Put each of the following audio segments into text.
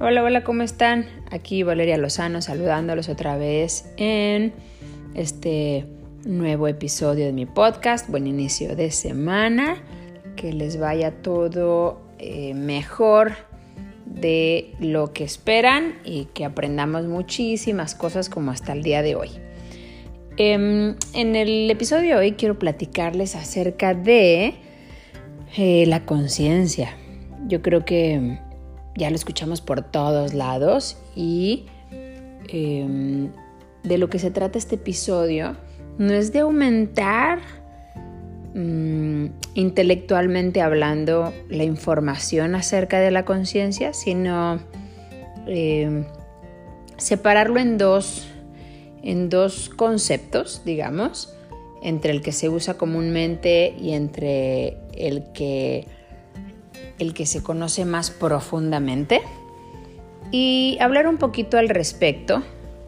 Hola, hola, ¿cómo están? Aquí Valeria Lozano saludándolos otra vez en este nuevo episodio de mi podcast. Buen inicio de semana. Que les vaya todo eh, mejor de lo que esperan y que aprendamos muchísimas cosas como hasta el día de hoy. Em, en el episodio de hoy quiero platicarles acerca de eh, la conciencia. Yo creo que ya lo escuchamos por todos lados y em, de lo que se trata este episodio no es de aumentar mm, intelectualmente hablando la información acerca de la conciencia, sino em, separarlo en dos, en dos conceptos, digamos, entre el que se usa comúnmente y entre el que el que se conoce más profundamente y hablar un poquito al respecto,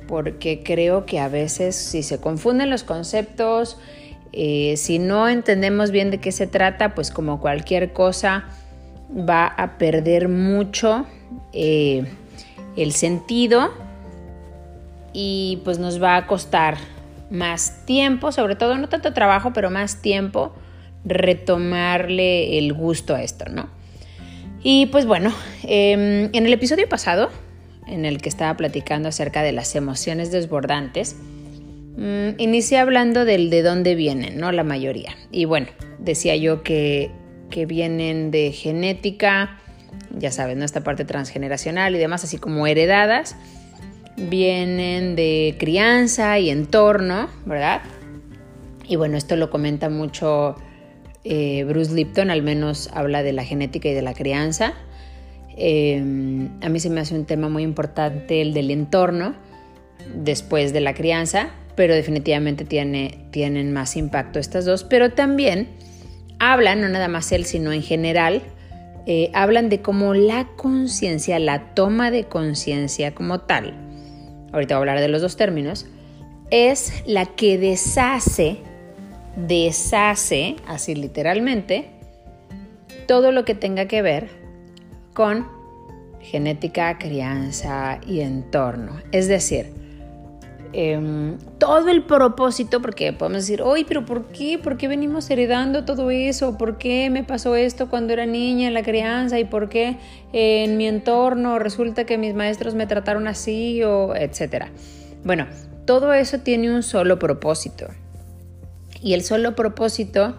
porque creo que a veces si se confunden los conceptos, eh, si no entendemos bien de qué se trata, pues como cualquier cosa va a perder mucho eh, el sentido y pues nos va a costar más tiempo, sobre todo no tanto trabajo, pero más tiempo retomarle el gusto a esto, ¿no? Y pues bueno, em, en el episodio pasado, en el que estaba platicando acerca de las emociones desbordantes, mm, inicié hablando del de dónde vienen, ¿no? La mayoría. Y bueno, decía yo que, que vienen de genética, ya sabes, ¿no? Esta parte transgeneracional y demás, así como heredadas, vienen de crianza y entorno, ¿verdad? Y bueno, esto lo comenta mucho eh, Bruce Lipton al menos habla de la genética y de la crianza. Eh, a mí se me hace un tema muy importante el del entorno después de la crianza, pero definitivamente tiene, tienen más impacto estas dos. Pero también hablan, no nada más él, sino en general, eh, hablan de cómo la conciencia, la toma de conciencia como tal, ahorita voy a hablar de los dos términos, es la que deshace deshace, así literalmente, todo lo que tenga que ver con genética, crianza y entorno. Es decir, em, todo el propósito, porque podemos decir, oye, pero ¿por qué? ¿Por qué venimos heredando todo eso? ¿Por qué me pasó esto cuando era niña en la crianza? ¿Y por qué en mi entorno resulta que mis maestros me trataron así o etcétera? Bueno, todo eso tiene un solo propósito y el solo propósito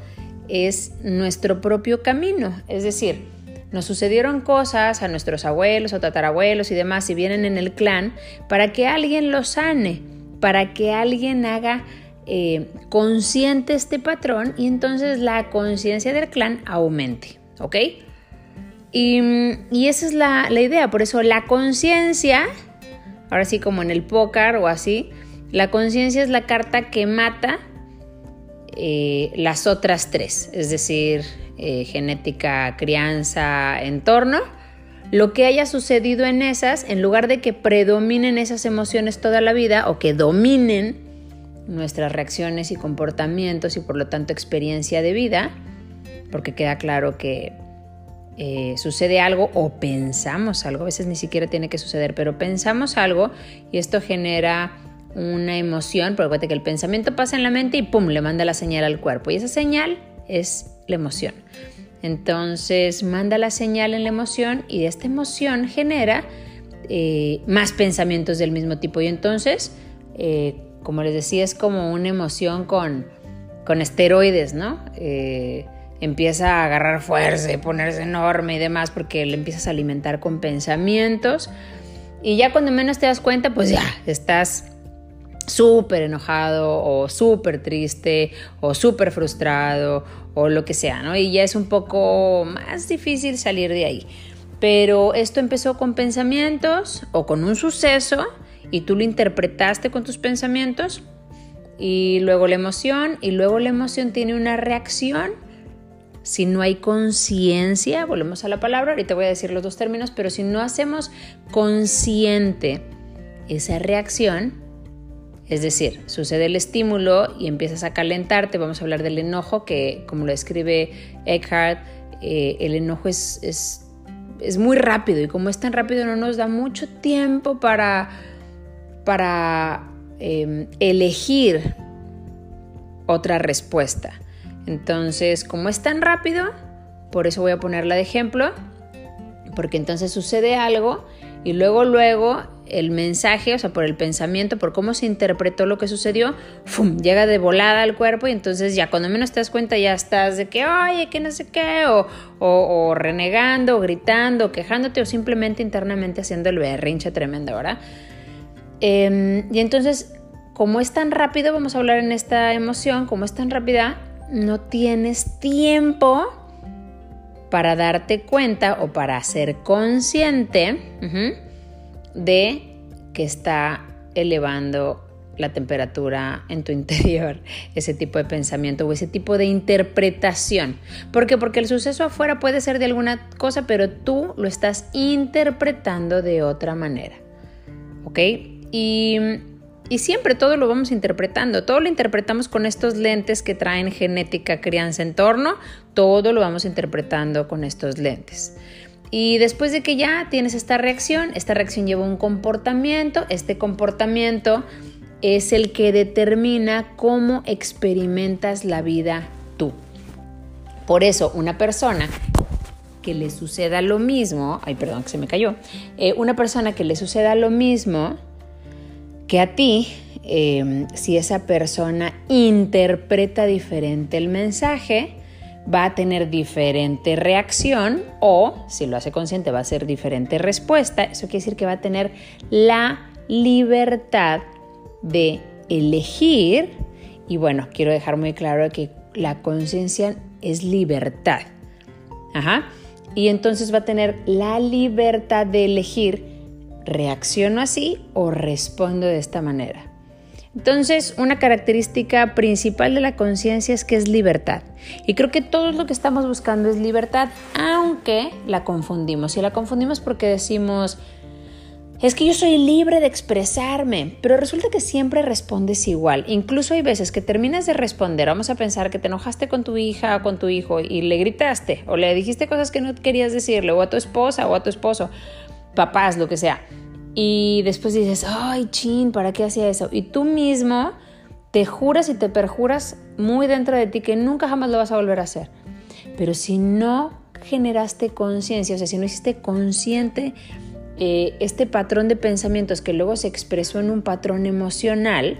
es nuestro propio camino, es decir, nos sucedieron cosas a nuestros abuelos o tatarabuelos y demás, si vienen en el clan, para que alguien los sane, para que alguien haga eh, consciente este patrón y entonces la conciencia del clan aumente, ¿ok? Y, esa es la, la idea, por eso la conciencia, ahora sí como en el póker o así, la conciencia es la carta que mata eh, las otras tres, es decir, eh, genética, crianza, entorno, lo que haya sucedido en esas, en lugar de que predominen esas emociones toda la vida o que dominen nuestras reacciones y comportamientos y por lo tanto experiencia de vida, porque queda claro que eh, sucede algo o pensamos algo, a veces ni siquiera tiene que suceder, pero pensamos algo y esto genera una emoción, porque acuérdate que el pensamiento pasa en la mente y pum, le manda la señal al cuerpo. Y esa señal es la emoción. Entonces manda la señal en la emoción y esta emoción genera eh, más pensamientos del mismo tipo. Y entonces, eh, como les decía, es como una emoción con, con esteroides, ¿no? Eh, empieza a agarrar fuerza, ponerse enorme y demás, porque le empiezas a alimentar con pensamientos. Y ya cuando menos te das cuenta, pues ya estás súper enojado o súper triste o súper frustrado o lo que sea, ¿no? Y ya es un poco más difícil salir de ahí. Pero esto empezó con pensamientos o con un suceso y tú lo interpretaste con tus pensamientos y luego la emoción y luego la emoción tiene una reacción. Si no hay conciencia, volvemos a la palabra, ahorita voy a decir los dos términos, pero si no hacemos consciente esa reacción, es decir, sucede el estímulo y empiezas a calentarte. Vamos a hablar del enojo, que como lo escribe Eckhart, eh, el enojo es, es muy rápido y como es tan rápido no nos da mucho tiempo para, para em, elegir otra respuesta. Entonces, como es tan rápido, por eso voy a ponerla de ejemplo, porque entonces sucede algo y luego, luego el mensaje, o sea, por el pensamiento, por cómo se interpretó lo que sucedió, llega de volada al cuerpo y entonces ya cuando menos te das cuenta ya estás de que, oye, que no sé qué, o, o, renegando, gritando, quejándote, o simplemente internamente haciendo el berrinche tremendo, ¿verdad? Em, y entonces, como es tan rápido, vamos a hablar en esta emoción, como es tan rápida, no tienes tiempo para darte cuenta o para ser consciente de que está elevando la temperatura en tu interior, ese tipo de pensamiento o ese tipo de interpretación. ¿Por qué? Porque el suceso afuera puede ser de alguna cosa, pero tú lo estás interpretando de otra manera. ¿Ok? Y y siempre todo lo vamos interpretando, todo lo interpretamos con estos lentes que traen genética, crianza, entorno, todo lo vamos interpretando con estos lentes. Y después de que ya tienes esta reacción, esta reacción lleva un comportamiento, este comportamiento es el que determina cómo experimentas la vida tú. Por eso una persona que le suceda lo mismo, ay perdón que se me cayó, eh, una persona que le suceda lo mismo, que a ti, em, si esa persona interpreta diferente el mensaje, va a tener diferente reacción o, si lo hace consciente, va a ser diferente respuesta. Eso quiere decir que va a tener la libertad de elegir. Y bueno, quiero dejar muy claro que la conciencia es libertad. Ajá. Y entonces va a tener la libertad de elegir ¿Reacciono así o respondo de esta manera? Entonces, una característica principal de la conciencia es que es libertad. Y creo que todo lo que estamos buscando es libertad, aunque la confundimos. Y la confundimos porque decimos, es que yo soy libre de expresarme, pero resulta que siempre respondes igual. Incluso hay veces que terminas de responder, vamos a pensar que te enojaste con tu hija o con tu hijo y le gritaste o le dijiste cosas que no querías decirle o a tu esposa o a tu esposo papás, lo que sea. Y después dices, ay, chin, ¿para qué hacía eso? Y tú mismo te juras y te perjuras muy dentro de ti que nunca jamás lo vas a volver a hacer. Pero si no generaste conciencia, o sea, si no hiciste consciente eh, este patrón de pensamientos que luego se expresó en un patrón emocional,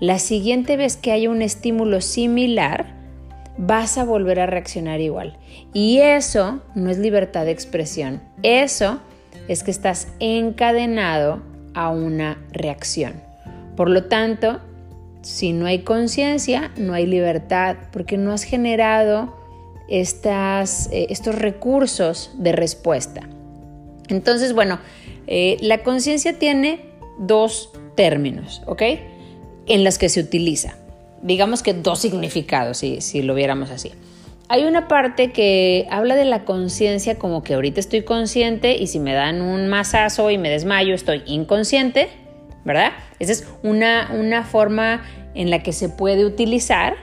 la siguiente vez que haya un estímulo similar, vas a volver a reaccionar igual. Y eso no es libertad de expresión. Eso es que estás encadenado a una reacción. Por lo tanto, si no hay conciencia, no hay libertad, porque no has generado estas, eh, estos recursos de respuesta. Entonces, bueno, eh, la conciencia tiene dos términos, ¿ok? En los que se utiliza. Digamos que dos significados, si, si lo viéramos así. Hay una parte que habla de la conciencia como que ahorita estoy consciente y si me dan un masazo y me desmayo estoy inconsciente, ¿verdad? Esa es una, una forma en la que se puede utilizar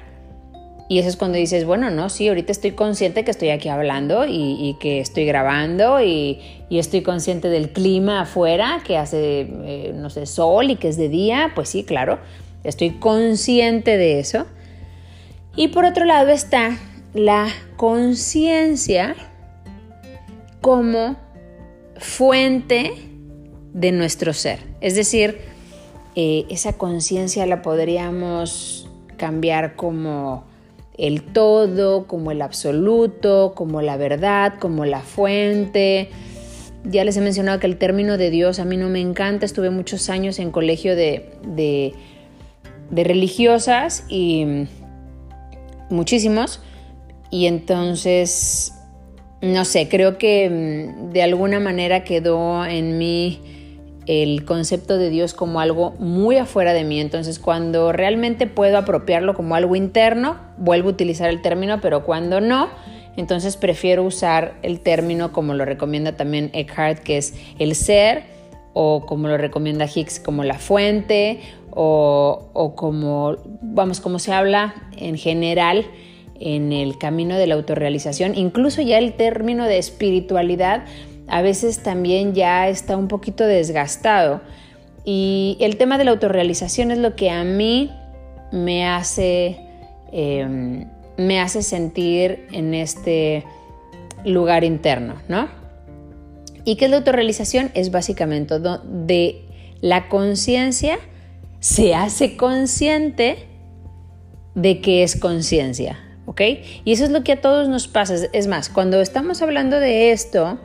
y eso es cuando dices, bueno, no, sí, ahorita estoy consciente que estoy aquí hablando y, que estoy grabando y, estoy consciente del clima afuera, que hace, eh, no sé, sol y que es de día, pues sí, claro, estoy consciente de eso. Y por otro lado está la conciencia como fuente de nuestro ser. Es decir, eh, esa conciencia la podríamos cambiar como el todo, como el absoluto, como la verdad, como la fuente. Ya les he mencionado que el término de Dios a mí no me encanta. Estuve muchos años en colegio de, de religiosas y muchísimos. Y entonces, no sé, creo que mm, de alguna manera quedó en mí el concepto de Dios como algo muy afuera de mí. Entonces, cuando realmente puedo apropiarlo como algo interno, vuelvo a utilizar el término, pero cuando no, entonces prefiero usar el término como lo recomienda también Eckhart, que es el ser, o como lo recomienda Hicks, como la fuente, o, o como, vamos, como se habla en general en el camino de la autorrealización, incluso ya el término de espiritualidad a veces también ya está un poquito desgastado. Y el tema de la autorrealización es lo que a mí me hace, em, me hace sentir en este lugar interno, ¿no? ¿Y qué es la autorrealización? Es básicamente de la conciencia se hace consciente de que es conciencia, ¿ok? Y eso es lo que a todos nos pasa. Es más, cuando estamos hablando de esto,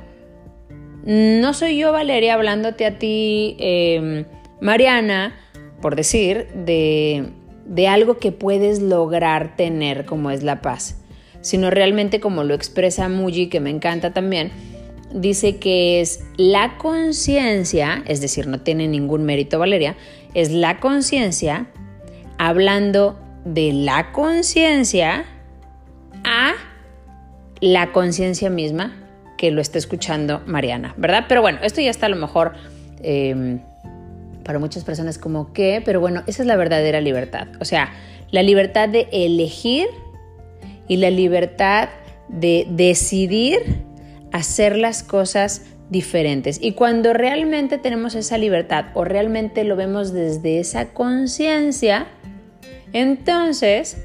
no soy yo, Valeria, hablándote a ti, em, Mariana, por decir, de, de algo que puedes lograr tener como es la paz, sino realmente como lo expresa Muji, que me encanta también, dice que es la conciencia, es decir, no tiene ningún mérito Valeria, es la conciencia hablando de la conciencia la conciencia misma que lo está escuchando Mariana, ¿verdad? Pero bueno, esto ya está a lo mejor em, para muchas personas como que, pero bueno, esa es la verdadera libertad. O sea, la libertad de elegir y la libertad de decidir hacer las cosas diferentes. Y cuando realmente tenemos esa libertad o realmente lo vemos desde esa conciencia, entonces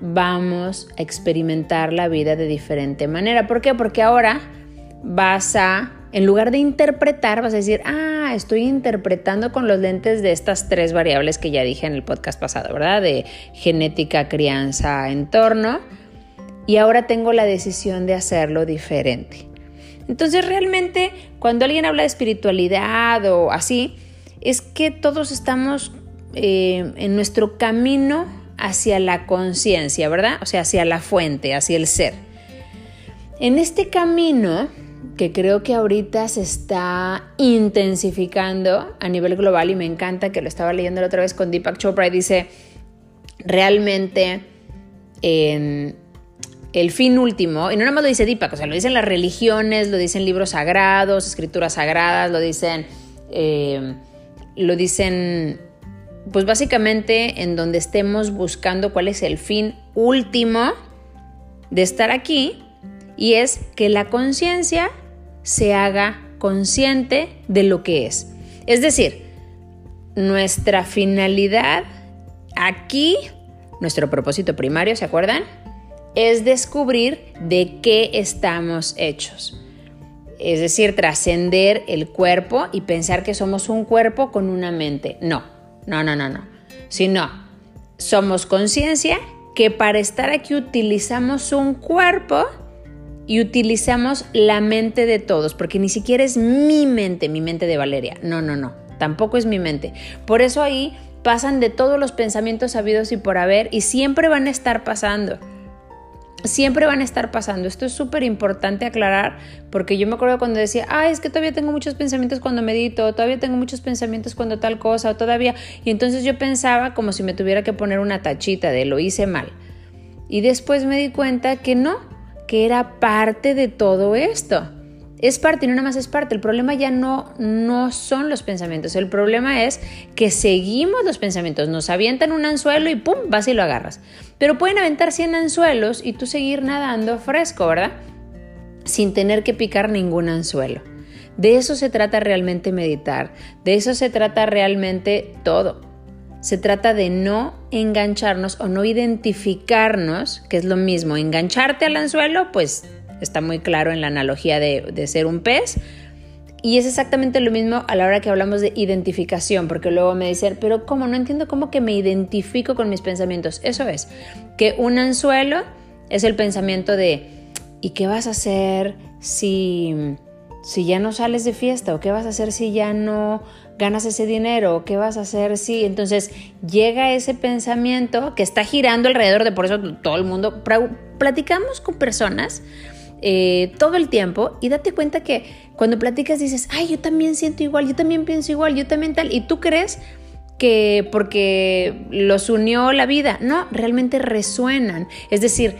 vamos a experimentar la vida de diferente manera. ¿Por qué? Porque ahora vas a, en lugar de interpretar, vas a decir, ah, estoy interpretando con los lentes de estas tres variables que ya dije en el podcast pasado, ¿verdad? De genética, crianza, entorno. Y ahora tengo la decisión de hacerlo diferente. Entonces realmente cuando alguien habla de espiritualidad o así, es que todos estamos eh, en nuestro camino hacia la conciencia, ¿verdad? O sea, hacia la fuente, hacia el ser. En este camino, que creo que ahorita se está intensificando a nivel global y me encanta que lo estaba leyendo la otra vez con Deepak Chopra y dice, realmente en el fin último, y no nada más lo dice Deepak, o sea, lo dicen las religiones, lo dicen libros sagrados, escrituras sagradas, lo dicen, eh, lo dicen pues básicamente en donde estemos buscando cuál es el fin último de estar aquí y es que la conciencia se haga consciente de lo que es. Es decir, nuestra finalidad aquí, nuestro propósito primario, ¿se acuerdan? Es descubrir de qué estamos hechos. Es decir, trascender el cuerpo y pensar que somos un cuerpo con una mente. No, no, no, no, no. Sino, somos conciencia que para estar aquí utilizamos un cuerpo y utilizamos la mente de todos, porque ni siquiera es mi mente, mi mente de Valeria. No, no, no. Tampoco es mi mente. Por eso ahí pasan de todos los pensamientos sabidos y por haber y siempre van a estar pasando siempre van a estar pasando. Esto es súper importante aclarar porque yo me acuerdo cuando decía, ay, es que todavía tengo muchos pensamientos cuando medito, todavía tengo muchos pensamientos cuando tal cosa, o todavía... Y entonces yo pensaba como si me tuviera que poner una tachita de lo hice mal. Y después me di cuenta que no, que era parte de todo esto. Es parte y no nada más es parte. El problema ya no, no son los pensamientos. El problema es que seguimos los pensamientos. Nos avientan un anzuelo y ¡pum! vas y lo agarras. Pero pueden aventar 100 anzuelos y tú seguir nadando fresco, ¿verdad? Sin tener que picar ningún anzuelo. De eso se trata realmente meditar. De eso se trata realmente todo. Se trata de no engancharnos o no identificarnos, que es lo mismo. Engancharte al anzuelo, pues está muy claro en la analogía de, ser un pez. Y es exactamente lo mismo a la hora que hablamos de identificación, porque luego me dicen, pero ¿cómo? No entiendo cómo que me identifico con mis pensamientos. Eso es, que un anzuelo es el pensamiento de, ¿y qué vas a hacer si, si ya no sales de fiesta? ¿O qué vas a hacer si ya no ganas ese dinero? ¿O qué vas a hacer si? Entonces llega ese pensamiento que está girando alrededor de, por eso todo el mundo, platicamos con personas eh, todo el tiempo y date cuenta que cuando platicas dices, ay, yo también siento igual, yo también pienso igual, yo también tal, y tú crees que porque los unió la vida, no, realmente resuenan, es decir,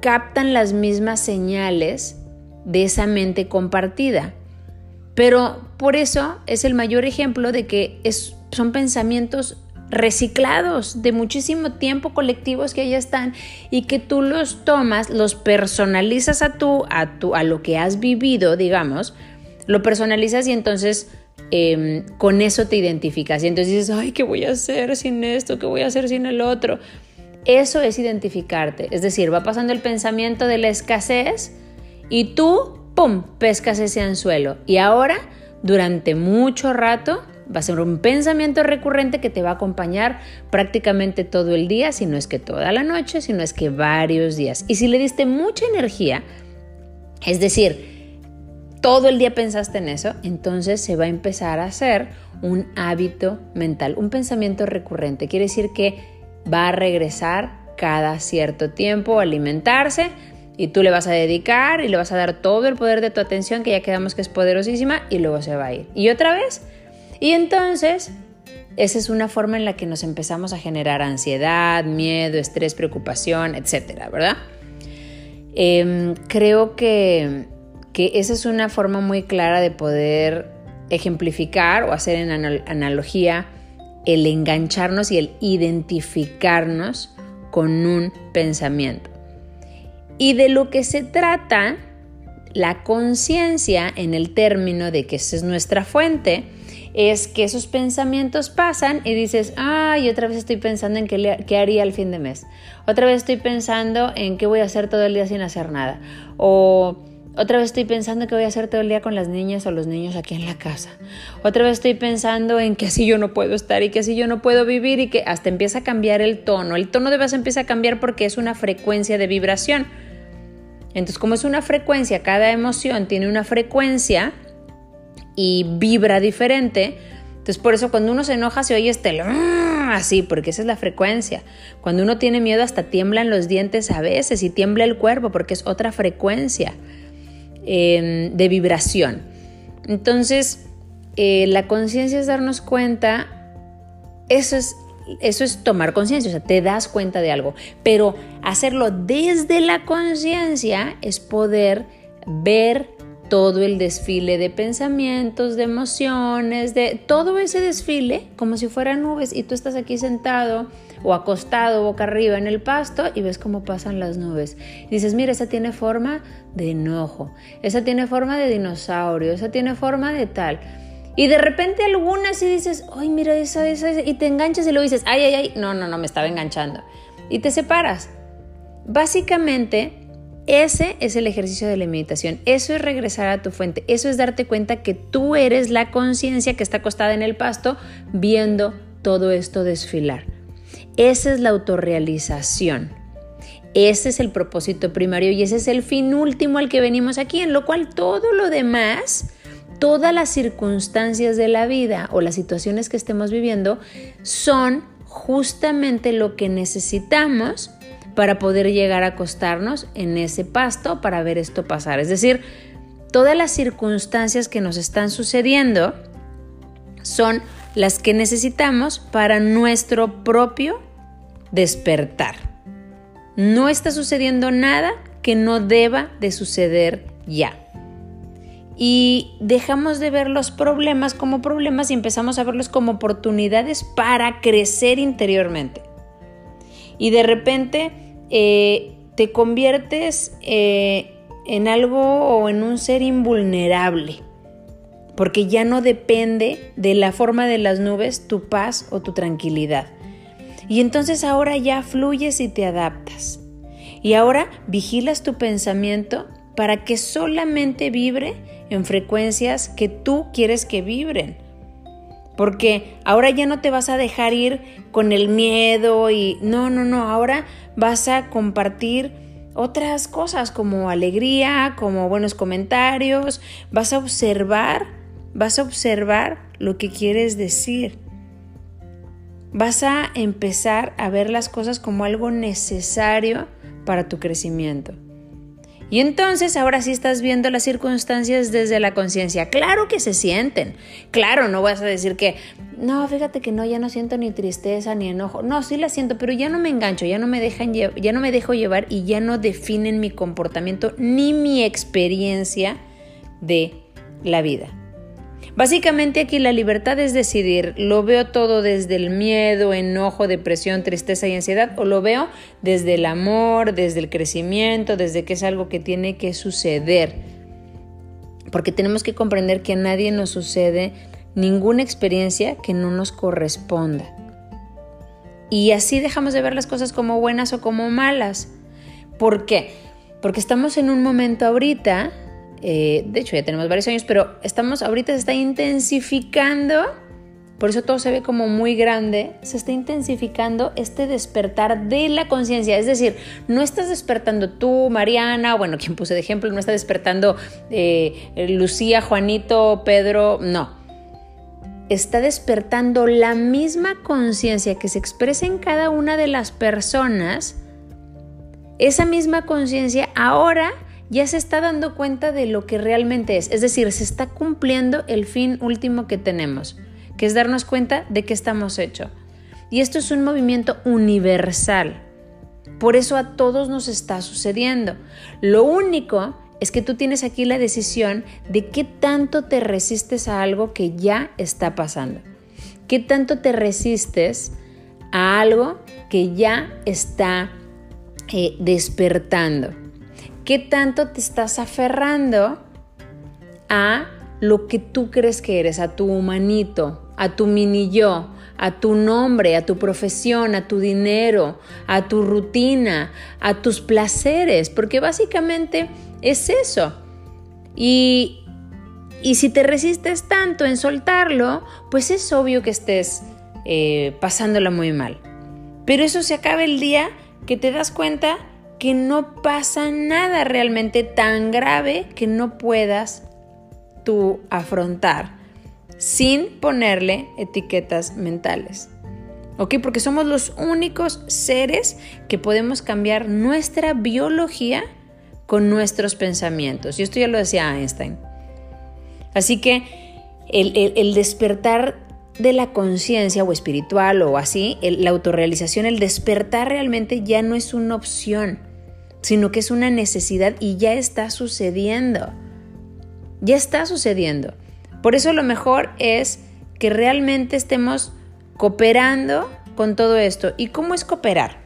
captan las mismas señales de esa mente compartida. Pero por eso es el mayor ejemplo de que es, son pensamientos reciclados de muchísimo tiempo colectivos que ya están y que tú los tomas, los personalizas a tú, a tú, a lo que has vivido, digamos, lo personalizas y entonces em, con eso te identificas. Y entonces dices, ay, ¿qué voy a hacer sin esto? ¿Qué voy a hacer sin el otro? Eso es identificarte. Es decir, va pasando el pensamiento de la escasez y tú, ¡pum!, pescas ese anzuelo. Y ahora, durante mucho rato, va a ser un pensamiento recurrente que te va a acompañar prácticamente todo el día, si no es que toda la noche, si no es que varios días. Y si le diste mucha energía, es decir, todo el día pensaste en eso, entonces se va a empezar a hacer un hábito mental, un pensamiento recurrente. Quiere decir que va a regresar cada cierto tiempo a alimentarse y tú le vas a dedicar y le vas a dar todo el poder de tu atención, que ya quedamos que es poderosísima, y luego se va a ir. Y otra vez. Y entonces, esa es una forma en la que nos empezamos a generar ansiedad, miedo, estrés, preocupación, etcétera, ¿verdad? Em, creo que que esa es una forma muy clara de poder ejemplificar o hacer en analogía el engancharnos y el identificarnos con un pensamiento. Y de lo que se trata, la conciencia en el término de que esa es nuestra fuente, es que esos pensamientos pasan y dices, ay, otra vez estoy pensando en qué, qué, haría el fin de mes. Otra vez estoy pensando en qué voy a hacer todo el día sin hacer nada. O otra vez estoy pensando que voy a hacer todo el día con las niñas o los niños aquí en la casa. Otra vez estoy pensando en que así yo no puedo estar y que así yo no puedo vivir y que hasta empieza a cambiar el tono. El tono de voz empieza a cambiar porque es una frecuencia de vibración. Entonces, como es una frecuencia, cada emoción tiene una frecuencia y vibra diferente. Entonces, por eso cuando uno se enoja se oye este así, porque esa es la frecuencia. Cuando uno tiene miedo hasta tiemblan los dientes a veces y tiembla el cuerpo porque es otra frecuencia. Em, de vibración. Entonces, eh, la conciencia es darnos cuenta, eso es, eso es tomar conciencia, o sea, te das cuenta de algo, pero hacerlo desde la conciencia es poder ver todo el desfile de pensamientos, de emociones, de todo ese desfile como si fueran nubes y tú estás aquí sentado o acostado boca arriba en el pasto y ves cómo pasan las nubes. Dices, mira, esa tiene forma de enojo, esa tiene forma de dinosaurio, esa tiene forma de tal. Y de repente algunas y dices, ay, mira esa, esa, esa, y te enganchas y lo dices, ay, ay, ay, no, no, no, me estaba enganchando. Y te separas. Básicamente, ese es el ejercicio de la meditación. Eso es regresar a tu fuente. Eso es darte cuenta que tú eres la conciencia que está acostada en el pasto viendo todo esto desfilar. Esa es la autorrealización. Ese es el propósito primario y ese es el fin último al que venimos aquí, en lo cual todo lo demás, todas las circunstancias de la vida o las situaciones que estemos viviendo son justamente lo que necesitamos para poder llegar a acostarnos en ese pasto para ver esto pasar. Es decir, todas las circunstancias que nos están sucediendo son las que necesitamos para nuestro propio despertar. No está sucediendo nada que no deba de suceder ya. Y dejamos de ver los problemas como problemas y empezamos a verlos como oportunidades para crecer interiormente. Y de repente eh, te conviertes eh, en algo o en un ser invulnerable, porque ya no depende de la forma de las nubes tu paz o tu tranquilidad. Y entonces ahora ya fluyes y te adaptas. Y ahora vigilas tu pensamiento para que solamente vibre en frecuencias que tú quieres que vibren. Porque ahora ya no te vas a dejar ir con el miedo y no, no, no, ahora vas a compartir otras cosas como alegría, como buenos comentarios, vas a observar, vas a observar lo que quieres decir vas a empezar a ver las cosas como algo necesario para tu crecimiento. Y entonces ahora sí estás viendo las circunstancias desde la conciencia. Claro que se sienten. Claro, no vas a decir que, no, fíjate que no, ya no siento ni tristeza ni enojo. No, sí la siento, pero ya no me engancho, ya no me dejan ya no me dejo llevar y ya no definen mi comportamiento ni mi experiencia de la vida. Básicamente aquí la libertad es decidir, ¿lo veo todo desde el miedo, enojo, depresión, tristeza y ansiedad o lo veo desde el amor, desde el crecimiento, desde que es algo que tiene que suceder? Porque tenemos que comprender que a nadie nos sucede ninguna experiencia que no nos corresponda. Y así dejamos de ver las cosas como buenas o como malas. ¿Por qué? Porque estamos en un momento ahorita, eh, de hecho ya tenemos varios años, pero estamos ahorita se está intensificando, por eso todo se ve como muy grande, se está intensificando este despertar de la conciencia. Es decir, no estás despertando tú, Mariana, bueno, quien puse de ejemplo, no está despertando eh, Lucía, Juanito, Pedro, no está despertando la misma conciencia que se expresa en cada una de las personas, esa misma conciencia ahora ya se está dando cuenta de lo que realmente es. Es decir, se está cumpliendo el fin último que tenemos, que es darnos cuenta de que estamos hechos. Y esto es un movimiento universal. Por eso a todos nos está sucediendo. Lo único es que tú tienes aquí la decisión de qué tanto te resistes a algo que ya está pasando. ¿Qué tanto te resistes a algo que ya está eh, despertando? ¿Qué tanto te estás aferrando a lo que tú crees que eres, a tu humanito, a tu mini yo, a tu nombre, a tu profesión, a tu dinero, a tu rutina, a tus placeres? Porque básicamente es eso. Y, y si te resistes tanto en soltarlo, pues es obvio que estés eh, pasándola muy mal. Pero eso se acaba el día que te das cuenta que no pasa nada realmente tan grave que no puedas tú afrontar sin ponerle etiquetas mentales. ¿Ok? Porque somos los únicos seres que podemos cambiar nuestra biología con nuestros pensamientos. Y esto ya lo decía Einstein. Así que el, despertar de la conciencia o espiritual o así, la autorrealización, el despertar realmente ya no es una opción, sino que es una necesidad y ya está sucediendo. Ya está sucediendo. Por eso lo mejor es que realmente estemos cooperando con todo esto. ¿Y cómo es cooperar?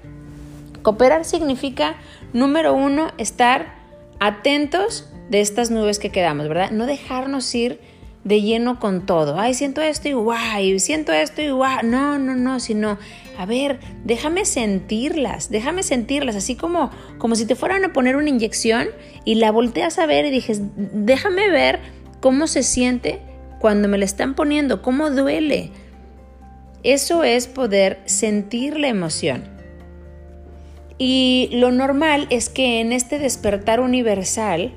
Cooperar significa Número uno, estar atentos de estas nubes que quedamos, ¿verdad? No dejarnos ir de lleno con todo. Ay, siento esto y guay, siento esto y guay. No, no, no, sino, a ver, déjame sentirlas, déjame sentirlas, así como, como si te fueran a poner una inyección y la volteas a ver y dijes, déjame ver cómo se siente cuando me la están poniendo, cómo duele. Eso es poder sentir la emoción. Y lo normal es que en este despertar universal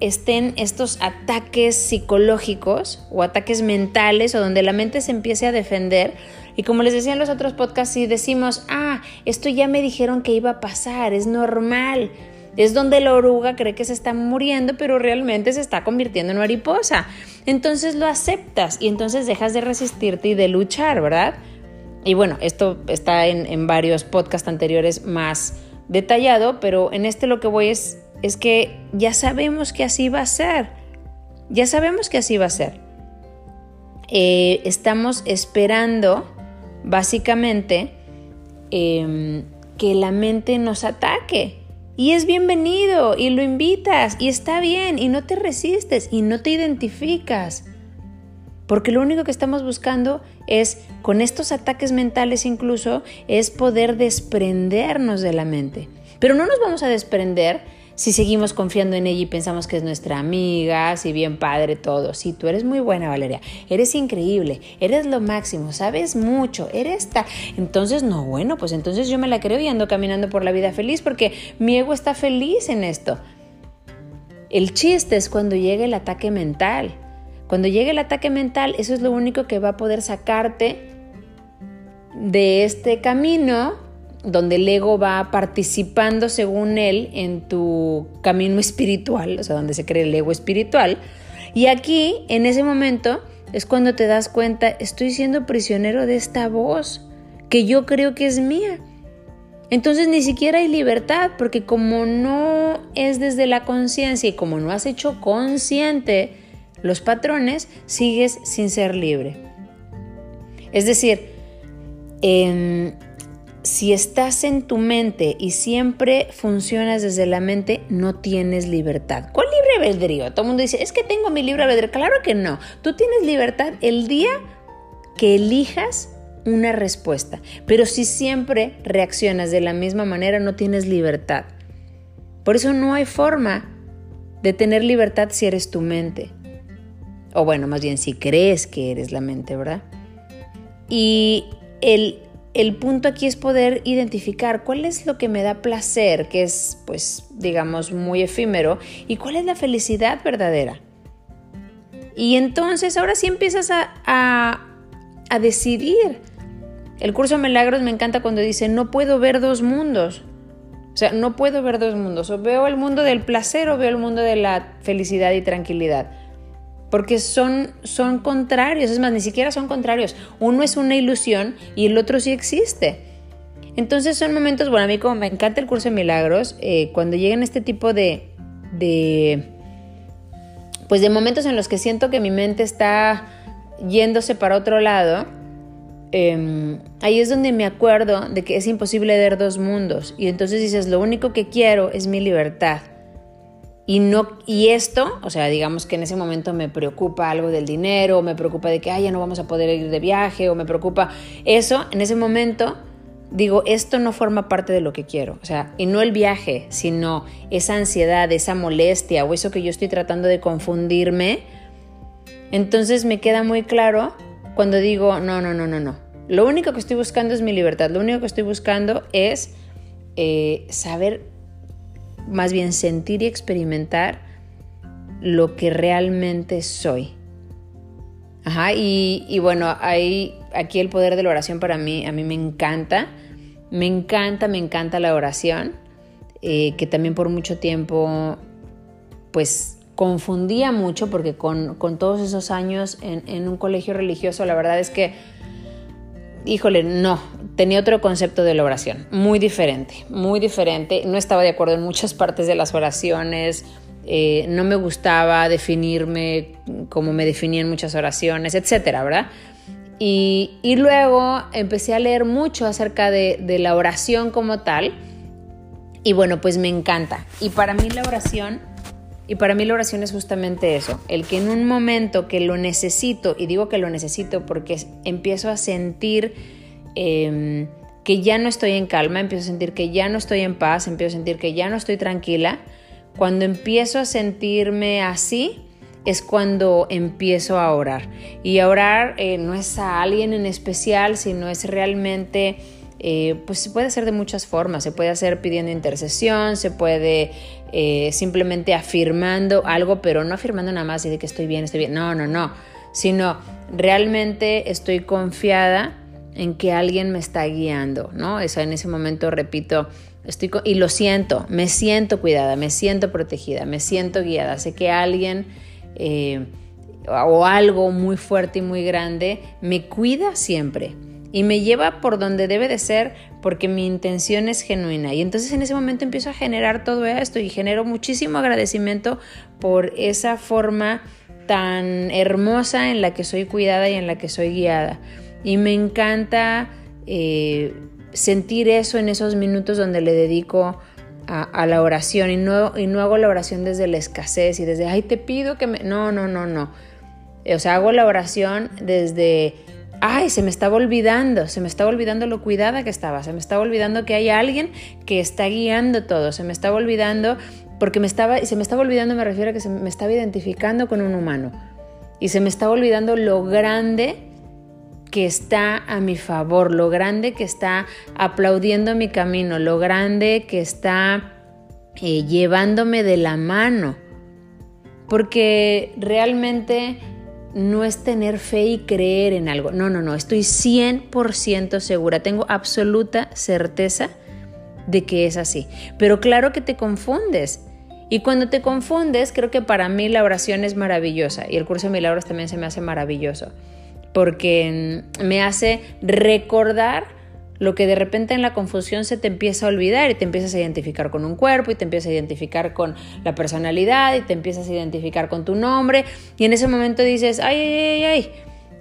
estén estos ataques psicológicos o ataques mentales o donde la mente se empiece a defender. Y como les decía en los otros podcasts, si decimos, ah, esto ya me dijeron que iba a pasar, es normal. Es donde la oruga cree que se está muriendo, pero realmente se está convirtiendo en mariposa. Entonces lo aceptas y entonces dejas de resistirte y de luchar, ¿verdad? Y bueno, esto está en, varios podcasts anteriores más detallado, pero en este lo que voy es, es que ya sabemos que así va a ser. Ya sabemos que así va a ser. Eh, estamos esperando, básicamente, em, que la mente nos ataque. Y es bienvenido y lo invitas y está bien y no te resistes y no te identificas. Porque lo único que estamos buscando es, con estos ataques mentales incluso, es poder desprendernos de la mente. Pero no nos vamos a desprender si seguimos confiando en ella y pensamos que es nuestra amiga, si bien padre todo. Sí, tú eres muy buena, Valeria. Eres increíble, eres lo máximo, sabes mucho, eres tal. Entonces, no, bueno, pues entonces yo me la creo y ando caminando por la vida feliz porque mi ego está feliz en esto. El chiste es cuando llega el ataque mental. Cuando llegue el ataque mental, eso es lo único que va a poder sacarte de este camino donde el ego va participando según él en tu camino espiritual, o sea, donde se cree el ego espiritual. Y aquí, en ese momento, es cuando te das cuenta, estoy siendo prisionero de esta voz que yo creo que es mía. Entonces ni siquiera hay libertad, porque como no es desde la conciencia y como no has hecho consciente los patrones, sigues sin ser libre. Es decir, si estás en tu mente y siempre funcionas desde la mente, no tienes libertad. ¿Cuál libre albedrío? Todo el mundo dice, es que tengo mi libre albedrío. Claro que no. Tú tienes libertad el día que elijas una respuesta. Pero si siempre reaccionas de la misma manera, no tienes libertad. Por eso no hay forma de tener libertad si eres tu mente. O bueno, más bien si crees que eres la mente, ¿verdad? Y el, el punto aquí es poder identificar cuál es lo que me da placer, que es, pues, digamos, muy efímero, y cuál es la felicidad verdadera. Y entonces ahora sí empiezas a, a, a decidir. El curso de milagros me encanta cuando dice, no puedo ver dos mundos. O sea, no puedo ver dos mundos. O veo el mundo del placer o veo el mundo de la felicidad y tranquilidad. Porque son, son contrarios, es más, ni siquiera son contrarios. Uno es una ilusión y el otro sí existe. Entonces son momentos, bueno, a mí como me encanta el curso de milagros, eh, cuando llegan este tipo de, de, pues de momentos en los que siento que mi mente está yéndose para otro lado, Em, ahí es donde me acuerdo de que es imposible ver dos mundos. Y entonces dices, lo único que quiero es mi libertad. Y, no, y esto, o sea, digamos que en ese momento me preocupa algo del dinero, o me preocupa de que, ay, ya no vamos a poder ir de viaje, o me preocupa eso, en ese momento digo, esto no forma parte de lo que quiero. O sea, y no el viaje, sino esa ansiedad, esa molestia, o eso que yo estoy tratando de confundirme. Entonces me queda muy claro cuando digo, no, no, no, no, no. Lo único que estoy buscando es mi libertad. Lo único que estoy buscando es eh, saber, más bien sentir y experimentar lo que realmente soy. Ajá, y, bueno, hay, aquí el poder de la oración para mí, a mí me encanta. Me encanta, me encanta la oración, eh, que también por mucho tiempo, pues confundía mucho porque con, todos esos años en, un colegio religioso, la verdad es que, híjole, no, tenía otro concepto de la oración, muy diferente, muy diferente. No estaba de acuerdo en muchas partes de las oraciones, eh, no me gustaba definirme como me definían muchas oraciones, etcétera, ¿verdad? Y, luego empecé a leer mucho acerca de, de la oración como tal. Y bueno, pues me encanta. Y para mí la oración y para mí la oración es justamente eso, el que en un momento que lo necesito, y digo que lo necesito porque empiezo a sentir em, que ya no estoy en calma, empiezo a sentir que ya no estoy en paz, empiezo a sentir que ya no estoy tranquila, cuando empiezo a sentirme así, es cuando empiezo a orar. Y orar eh, no es a alguien en especial, sino es realmente eh, pues se puede hacer de muchas formas. Se puede hacer pidiendo intercesión, se puede eh, simplemente afirmando algo, pero no afirmando nada más y de que estoy bien, estoy bien. No, no, no. Sino realmente estoy confiada en que alguien me está guiando, ¿no? Eso en ese momento repito, estoy y lo siento, me siento cuidada, me siento protegida, me siento guiada. Sé que alguien eh, o algo muy fuerte y muy grande me cuida siempre y me lleva por donde debe de ser porque mi intención es genuina. Y entonces en ese momento empiezo a generar todo esto y genero muchísimo agradecimiento por esa forma tan hermosa en la que soy cuidada y en la que soy guiada. Y me encanta eh, sentir eso en esos minutos donde le dedico a, la oración y no, y no hago la oración desde la escasez y desde, ay, te pido que me... No, no, no, no. O sea, hago la oración desde ay, se me estaba olvidando, se me estaba olvidando lo cuidada que estaba, se me estaba olvidando que hay alguien que está guiando todo, se me estaba olvidando, porque me estaba, se me estaba olvidando me refiero a que se me estaba identificando con un humano, y se me estaba olvidando lo grande que está a mi favor, lo grande que está aplaudiendo mi camino, lo grande que está eh, llevándome de la mano, porque realmente no es tener fe y creer en algo. No, no, no, estoy 100% segura, tengo absoluta certeza de que es así. Pero claro que te confundes. Y cuando te confundes, creo que para mí la oración es maravillosa y el curso de milagros también se me hace maravilloso, porque me hace recordar lo que de repente en la confusión se te empieza a olvidar y te empiezas a identificar con un cuerpo y te empiezas a identificar con la personalidad y te empiezas a identificar con tu nombre y en ese momento dices, ay, ay, ay, ay.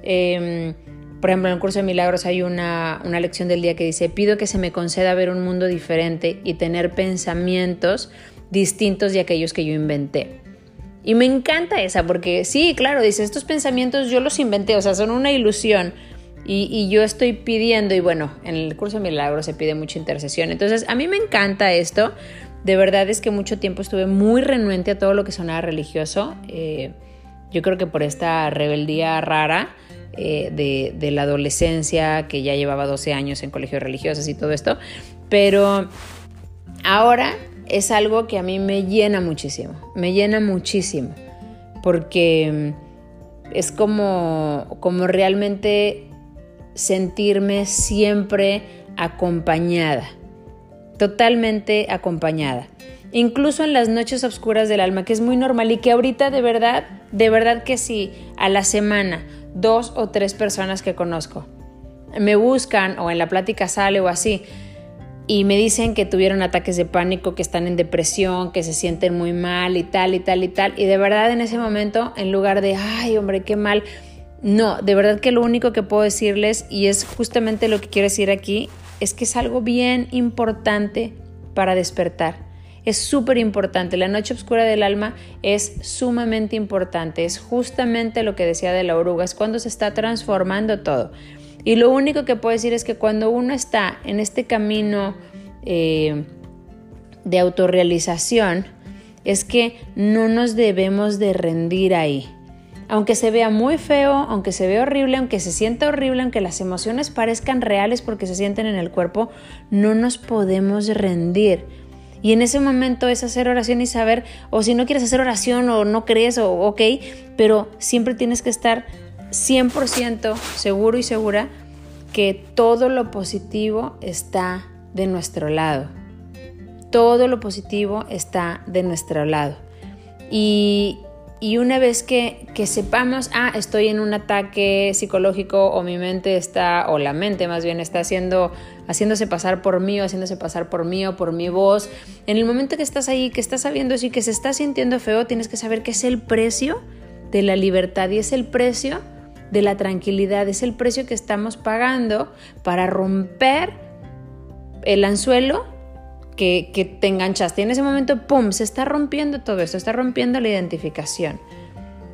Em, por ejemplo, en el curso de milagros hay una, una lección del día que dice, pido que se me conceda ver un mundo diferente y tener pensamientos distintos de aquellos que yo inventé. Y me encanta esa, porque sí, claro, dice, estos pensamientos yo los inventé, o sea, son una ilusión. Y, yo estoy pidiendo, y bueno, en el curso de milagros se pide mucha intercesión. Entonces, a mí me encanta esto. De verdad es que mucho tiempo estuve muy renuente a todo lo que sonaba religioso. Eh, yo creo que por esta rebeldía rara eh, de, de, la adolescencia, que ya llevaba 12 años en colegios religiosos y todo esto. Pero ahora es algo que a mí me llena muchísimo, me llena muchísimo, porque mm, es como, como realmente sentirme siempre acompañada, totalmente acompañada. Incluso en las noches oscuras del alma, que es muy normal y que ahorita de verdad, de verdad que sí, a la semana, dos o tres personas que conozco me buscan o en la plática sale o así, y me dicen que tuvieron ataques de pánico, que están en depresión, que se sienten muy mal y tal y tal y tal. Y de verdad en ese momento, en lugar de, ay hombre, qué mal, no, de verdad que lo único que puedo decirles, y es justamente lo que quiero decir aquí, es que es algo bien importante para despertar. Es súper importante. La noche oscura del alma es sumamente importante. Es justamente lo que decía de la oruga, es cuando se está transformando todo. Y lo único que puedo decir es que cuando uno está en este camino eh, de autorrealización, es que no nos debemos de rendir ahí. Aunque se vea muy feo, aunque se vea horrible, aunque se sienta horrible, aunque las emociones parezcan reales porque se sienten en el cuerpo, no nos podemos rendir. Y en ese momento es hacer oración y saber, o si no quieres hacer oración o no crees, o ok, pero siempre tienes que estar 100% seguro y segura que todo lo positivo está de nuestro lado. Todo lo positivo está de nuestro lado. Y, una vez que, que, sepamos, ah, estoy en un ataque psicológico o mi mente está, o la mente más bien está haciendo, haciéndose pasar por mí o haciéndose pasar por mí o por mi voz, en el momento que estás ahí, que estás sabiendo eso y que se está sintiendo feo, tienes que saber que es el precio de la libertad y es el precio de la tranquilidad, es el precio que estamos pagando para romper el anzuelo que, te enganchaste. Y en ese momento, ¡pum!, se está rompiendo todo esto, está rompiendo la identificación.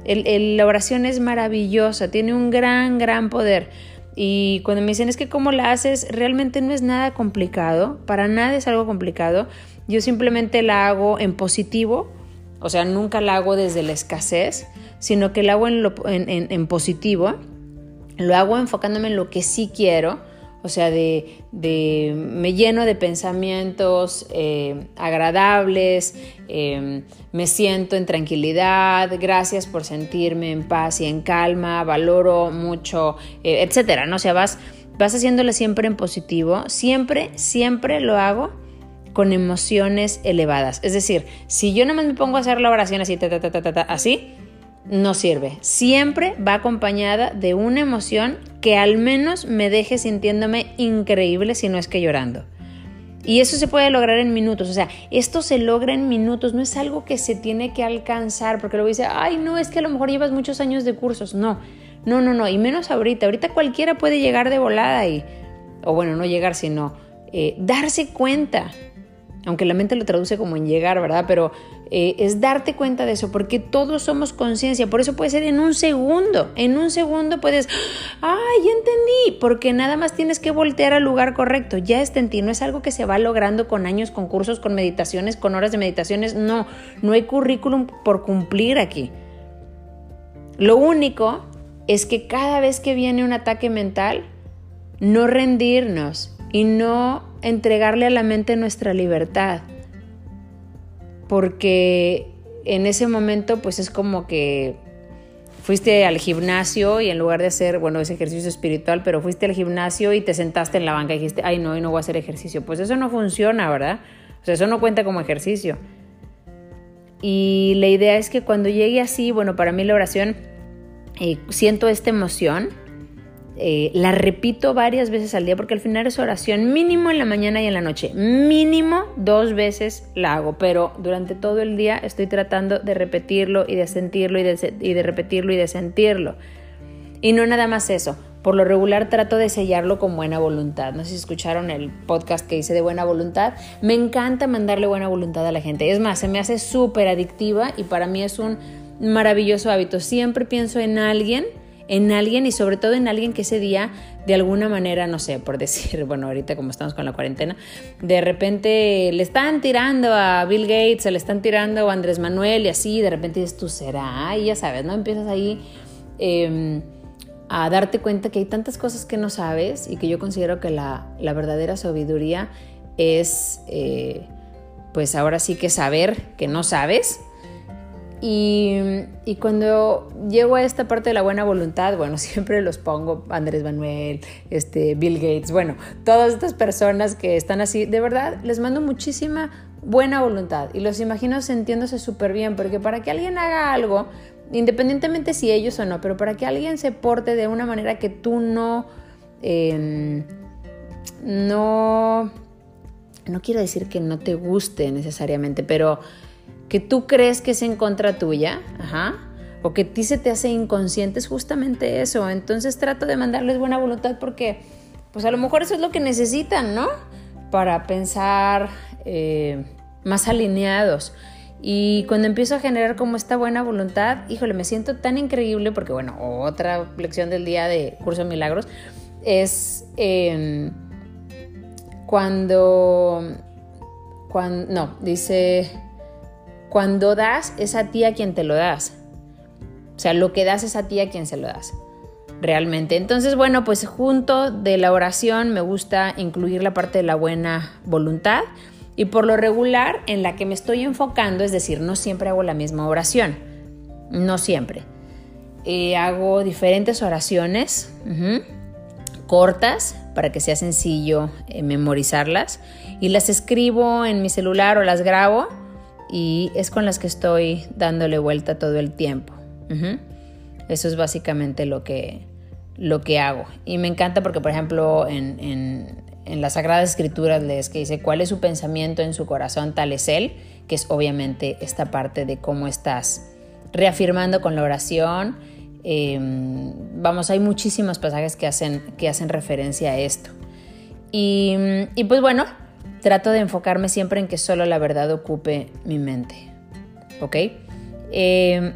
la oración es maravillosa, tiene un gran, gran poder. Y cuando me dicen es que cómo la haces, realmente no es nada complicado, para nada es algo complicado. Yo simplemente la hago en positivo, o sea, nunca la hago desde la escasez sino que lo hago en, positivo, lo hago enfocándome en lo que sí quiero, o sea, de, me lleno de pensamientos eh, agradables, em, me siento en tranquilidad, gracias por sentirme en paz y en calma, valoro mucho, eh, etcétera, ¿no? O sea, vas, vas haciéndolo siempre en positivo, siempre, siempre lo hago con emociones elevadas. Es decir, si yo nada más me pongo a hacer la oración así, ta, ta, así, no sirve. Siempre va acompañada de una emoción que al menos me deje sintiéndome increíble si no es que llorando. Y eso se puede lograr en minutos, o sea, esto se logra en minutos, no es algo que se tiene que alcanzar, porque luego dice, ay, no, es que a lo mejor llevas muchos años de cursos, no, no, no, no, y menos ahorita, ahorita cualquiera puede llegar de volada y, o bueno, no llegar, sino eh, darse cuenta, aunque la mente lo traduce como en llegar, ¿verdad? Pero eh, es darte cuenta de eso, porque todos somos conciencia, por eso puede ser en un segundo, en un segundo puedes, ¡ay, ya entendí! Porque nada más tienes que voltear al lugar correcto, ya está en ti, no es algo que se va logrando con años, con cursos, con meditaciones, con horas de meditaciones, no, no hay currículum por cumplir aquí. Lo único es que cada vez que viene un ataque mental, no rendirnos y no entregarle a la mente nuestra libertad porque en ese momento pues es como que fuiste al gimnasio y en lugar de hacer, bueno, ese ejercicio espiritual, pero fuiste al gimnasio y te sentaste en la banca y dijiste, ay no, hoy no voy a hacer ejercicio. Pues eso no funciona, ¿verdad? O sea, eso no cuenta como ejercicio. Y la idea es que cuando llegue así, bueno, para mí la oración, eh, siento esta emoción eh, la repito varias veces al día porque al final es oración mínimo en la mañana y en la noche. Mínimo dos veces la hago, pero durante todo el día estoy tratando de repetirlo y de sentirlo y de, repetirlo y de sentirlo. Y no nada más eso. Por lo regular trato de sellarlo con buena voluntad. No sé si escucharon el podcast que hice de buena voluntad. Me encanta mandarle buena voluntad a la gente. Es más, se me hace súper adictiva y para mí es un maravilloso hábito. Siempre pienso en alguien en alguien y sobre todo en alguien que ese día de alguna manera, no sé, por decir, bueno, ahorita como estamos con la cuarentena, de repente le están tirando a Bill Gates, se le están tirando a Andrés Manuel y así, de repente dices, tú será, y ya sabes, ¿no? Empiezas ahí em, a darte cuenta que hay tantas cosas que no sabes y que yo considero que la, verdadera sabiduría es, eh, pues ahora sí que saber que no sabes y, cuando llego a esta parte de la buena voluntad, bueno, siempre los pongo Andrés Manuel, este, Bill Gates, bueno, todas estas personas que están así, de verdad, les mando muchísima buena voluntad. Y los imagino sintiéndose súper bien, porque para que alguien haga algo, independientemente si ellos o no, pero para que alguien se porte de una manera que tú no, em, no, no quiero decir que no te guste necesariamente, pero que tú crees que es en contra tuya, o que a ti se te hace inconsciente, es justamente eso. Entonces trato de mandarles buena voluntad porque, pues a lo mejor eso es lo que necesitan, ¿no? Para pensar eh, más alineados. Y cuando empiezo a generar como esta buena voluntad, híjole, me siento tan increíble porque, bueno, otra lección del día de Curso de Milagros es em, cuando, cuando, no, dice, cuando das, es a ti a quien te lo das. O sea, lo que das es a ti a quien se lo das. Realmente. Entonces, bueno, pues junto de la oración me gusta incluir la parte de la buena voluntad. Y por lo regular, en la que me estoy enfocando, es decir, no siempre hago la misma oración. No siempre. Eh, hago diferentes oraciones cortas para que sea sencillo eh, memorizarlas y las escribo en mi celular o las grabo y es con las que estoy dándole vuelta todo el tiempo. Eso es básicamente lo que, lo que hago. Y me encanta porque, por ejemplo, en, en, las Sagradas Escrituras les que dice cuál es su pensamiento en su corazón, tal es él, que es obviamente esta parte de cómo estás reafirmando con la oración. Em, vamos, hay muchísimos pasajes que hacen, que hacen referencia a esto. Y, y pues bueno, trato de enfocarme siempre en que solo la verdad ocupe mi mente. ¿Ok? Eh,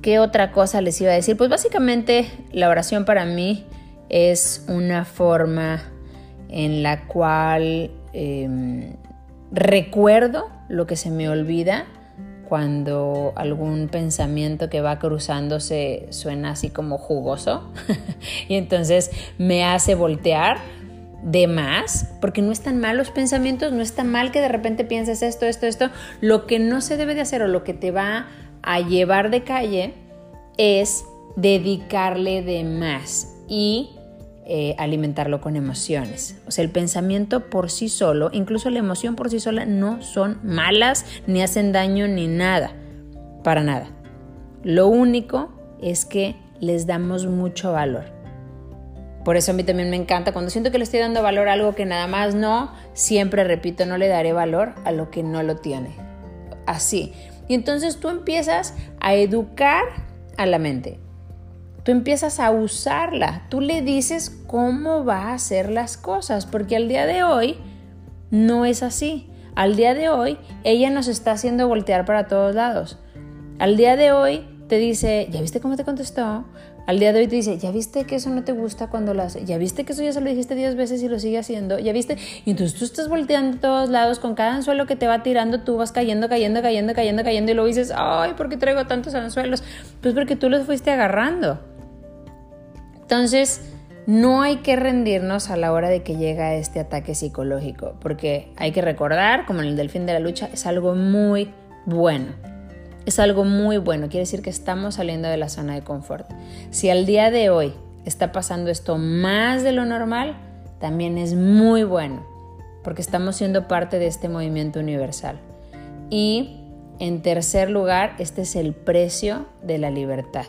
¿Qué otra cosa les iba a decir? Pues básicamente la oración para mí es una forma en la cual em, recuerdo lo que se me olvida cuando algún pensamiento que va cruzándose suena así como jugoso y entonces me hace voltear de más, porque no están mal los pensamientos, no está mal que de repente pienses esto, esto, esto. Lo que no se debe de hacer o lo que te va a llevar de calle es dedicarle de más y eh, alimentarlo con emociones. O sea, el pensamiento por sí solo, incluso la emoción por sí sola, no son malas, ni hacen daño, ni nada. Para nada. Lo único es que les damos mucho valor. Por eso a mí también me encanta, cuando siento que le estoy dando valor a algo que nada más no, siempre repito, no le daré valor a lo que no lo tiene. Así. Y entonces tú empiezas a educar a la mente. Tú empiezas a usarla. Tú le dices cómo va a hacer las cosas, porque al día de hoy no es así. Al día de hoy ella nos está haciendo voltear para todos lados. Al día de hoy te dice, ¿ya viste cómo te contestó? Al día de hoy te dice, ¿ya viste que eso no te gusta cuando lo? ¿Ya viste que eso ya se lo dijiste 10 veces y lo sigue haciendo? ¿Ya viste? Y entonces tú estás volteando a todos lados, con cada anzuelo que te va tirando, tú vas cayendo, cayendo, cayendo, cayendo, cayendo y luego dices, ay, ¿por qué traigo tantos anzuelos? Pues porque tú los fuiste agarrando. Entonces, no hay que rendirnos a la hora de que llega este ataque psicológico, porque hay que recordar, como en el delfín de la lucha, es algo muy bueno es algo muy bueno, quiere decir que estamos saliendo de la zona de confort. Si al día de hoy está pasando esto más de lo normal, también es muy bueno, porque estamos siendo parte de este movimiento universal. Y en tercer lugar, este es el precio de la libertad.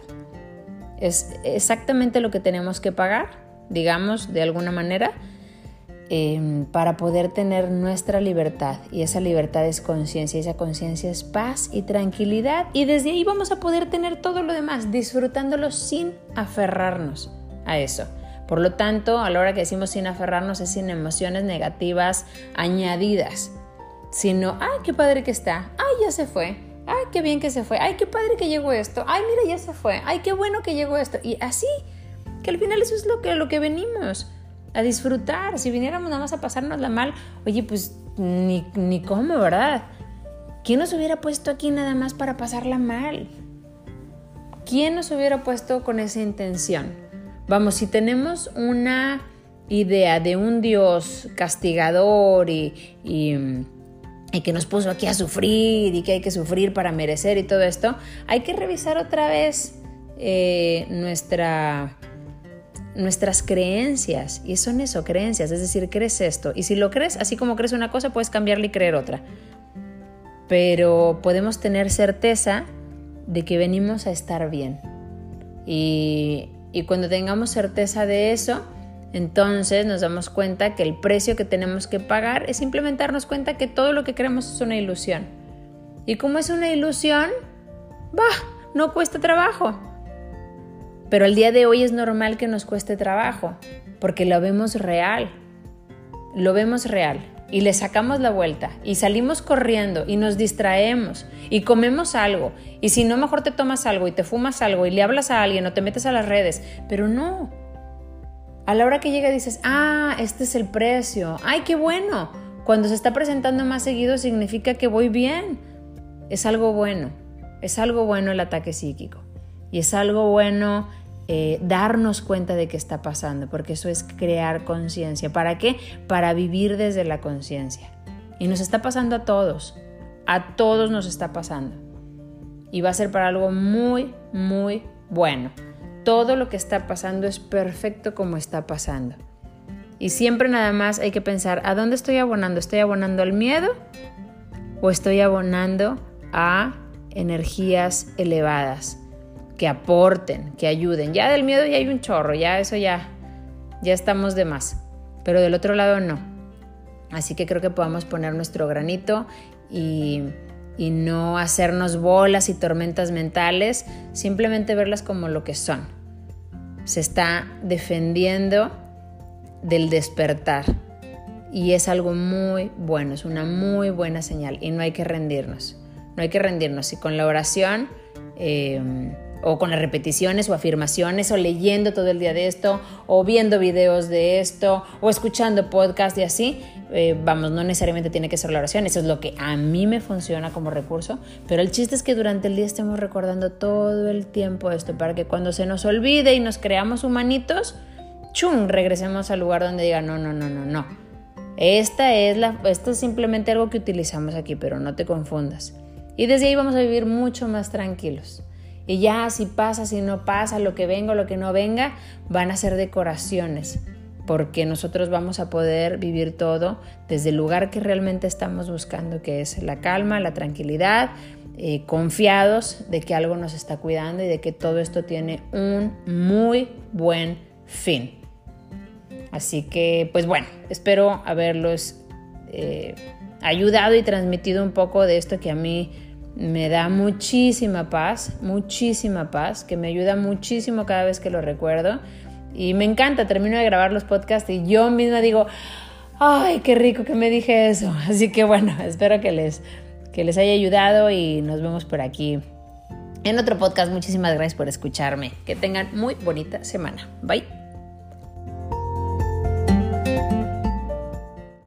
Es exactamente lo que tenemos que pagar, digamos, de alguna manera, em, para poder tener nuestra libertad. Y esa libertad es conciencia, y esa conciencia es paz y tranquilidad. Y desde ahí vamos a poder tener todo lo demás, disfrutándolo sin aferrarnos a eso. Por lo tanto, a la hora que decimos sin aferrarnos es sin emociones negativas añadidas, sino, ay, qué padre que está, ay, ya se fue, ay, qué bien que se fue, ay, qué padre que llegó esto, ay, mira, ya se fue, ay, qué bueno que llegó esto. Y así, que al final eso es lo que, lo que venimos, a disfrutar. Si viniéramos nada más a pasárnosla mal, oye, pues ni, ni cómo, ¿verdad? ¿Quién nos hubiera puesto aquí nada más para pasarla mal? ¿Quién nos hubiera puesto con esa intención? Vamos, si tenemos una idea de un Dios castigador y, que nos puso aquí a sufrir y que hay que sufrir para merecer y todo esto, hay que revisar otra vez eh, nuestra, nuestras creencias. Y son eso, creencias, es decir, crees esto. Y si lo crees, así como crees una cosa, puedes cambiarle y creer otra. Pero podemos tener certeza de que venimos a estar bien. Y y cuando tengamos certeza de eso, entonces nos damos cuenta que el precio que tenemos que pagar es simplemente darnos cuenta que todo lo que creemos es una ilusión. Y como es una ilusión, bah, no cuesta trabajo. Pero el día de hoy es normal que nos cueste trabajo, porque lo vemos real. Lo vemos real y le sacamos la vuelta y salimos corriendo y nos distraemos y comemos algo y si no mejor te tomas algo y te fumas algo y le hablas a alguien o te metes a las redes, pero no. A la hora que llega dices, ah, este es el precio, ay, qué bueno. Cuando se está presentando más seguido significa que voy bien. Es algo bueno, es algo bueno el ataque psíquico y es algo bueno eh, darnos cuenta de qué está pasando, porque eso es crear conciencia. ¿Para qué? Para vivir desde la conciencia. Y nos está pasando a todos, a todos nos está pasando. Y va a ser para algo muy, muy bueno. Todo lo que está pasando es perfecto como está pasando. Y siempre nada más hay que pensar, ¿a dónde estoy abonando? ¿Estoy abonando al miedo o estoy abonando a energías elevadas? Que aporten, que ayuden. Ya del miedo ya hay un chorro, ya eso ya, ya estamos de más. Pero del otro lado no. Así que creo que podamos poner nuestro granito y, y no hacernos bolas y tormentas mentales, simplemente verlas como lo que son. Se está defendiendo del despertar y es algo muy bueno, es una muy buena señal y no hay que rendirnos, no hay que rendirnos y con la oración eh, o con las repeticiones o afirmaciones o leyendo todo el día de esto o viendo videos de esto o escuchando podcast y así. Eh, vamos, no necesariamente tiene que ser la oración, eso es lo que a mí me funciona como recurso, pero el chiste es que durante el día estemos recordando todo el tiempo esto para que cuando se nos olvide y nos creamos humanitos, ¡chum!, regresemos al lugar donde diga, no, no, no, no, no. Esta es la, esto es simplemente algo que utilizamos aquí, pero no te confundas. Y desde ahí vamos a vivir mucho más tranquilos. Y ya si pasa, si no pasa, lo que venga lo que no venga, van a ser decoraciones, porque nosotros vamos a poder vivir todo desde el lugar que realmente estamos buscando, que es la calma, la tranquilidad, eh, confiados de que algo nos está cuidando y de que todo esto tiene un muy buen fin. Así que, pues bueno, espero haberlos eh, ayudado y transmitido un poco de esto que a mí me da muchísima paz, muchísima paz, que me ayuda muchísimo cada vez que lo recuerdo. Y me encanta, termino de grabar los podcasts y yo misma digo, ay, qué rico que me dije eso. Así que bueno, espero que les, que les haya ayudado y nos vemos por aquí en otro podcast. Muchísimas gracias por escucharme. Que tengan muy bonita semana. Bye.